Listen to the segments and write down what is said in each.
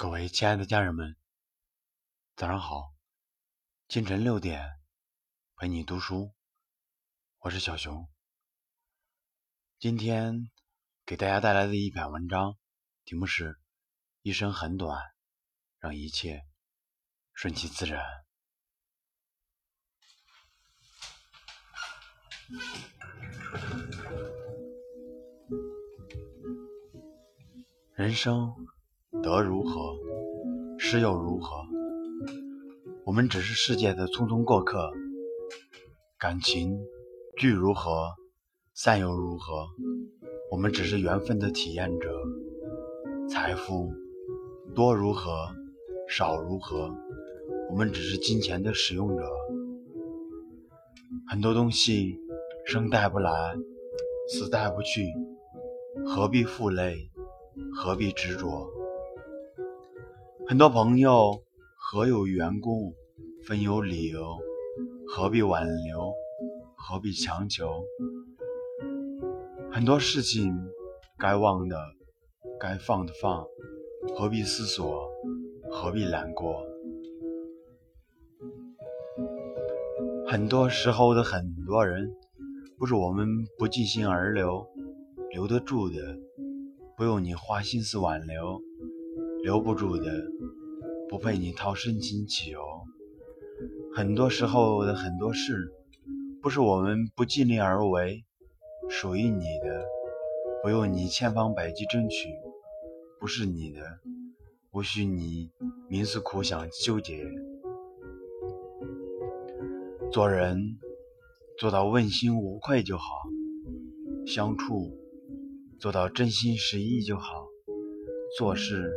各位亲爱的家人们，早上好！清晨六点，陪你读书，我是小熊。今天给大家带来的一篇文章，题目是“一生很短，让一切顺其自然”。人生。得如何，失又如何？我们只是世界的匆匆过客。感情聚如何，散又如何？我们只是缘分的体验者。财富多如何，少如何？我们只是金钱的使用者。很多东西生带不来，死带不去，何必负累？何必执着？很多朋友何有缘故，分有理由，何必挽留，何必强求？很多事情该忘的，该放的放，何必思索，何必难过？很多时候的很多人，不是我们不尽心而留，留得住的，不用你花心思挽留。留不住的，不配你掏深情祈求。很多时候的很多事，不是我们不尽力而为，属于你的，不用你千方百计争取，不是你的，不需你冥思苦想纠结。做人做到问心无愧就好，相处做到真心实意就好，做事。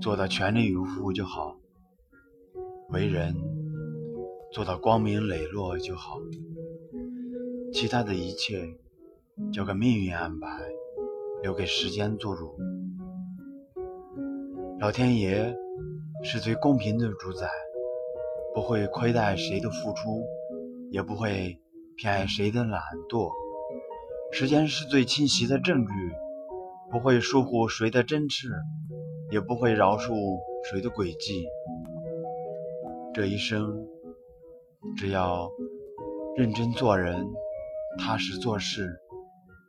做到全力以赴就好，为人做到光明磊落就好，其他的一切交给命运安排，留给时间做主。老天爷是最公平的主宰，不会亏待谁的付出，也不会偏爱谁的懒惰。时间是最清晰的证据，不会疏忽谁的真挚。也不会饶恕谁的诡计。这一生，只要认真做人、踏实做事、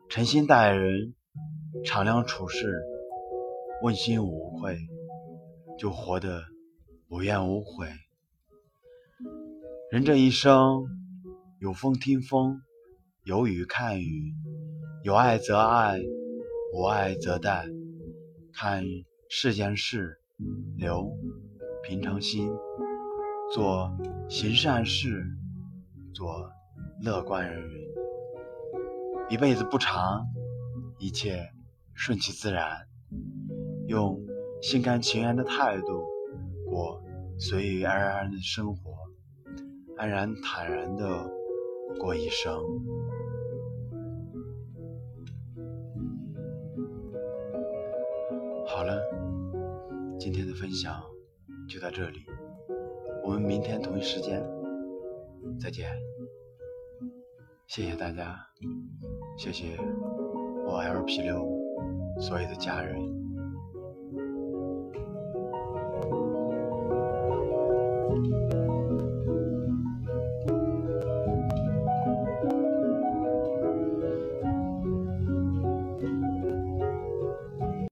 诚心待人、敞亮处事、问心无愧，就活得无怨无悔。人这一生，有风听风，有雨看雨，有爱则爱，无爱则待。看。世间事，留平常心，做行善事，做乐观人。一辈子不长，一切顺其自然，用心甘情愿的态度过随遇而安的生活，安然坦然的过一生。好了，今天的分享就到这里，我们明天同一时间再见。谢谢大家，谢谢我 LP 六所有的家人。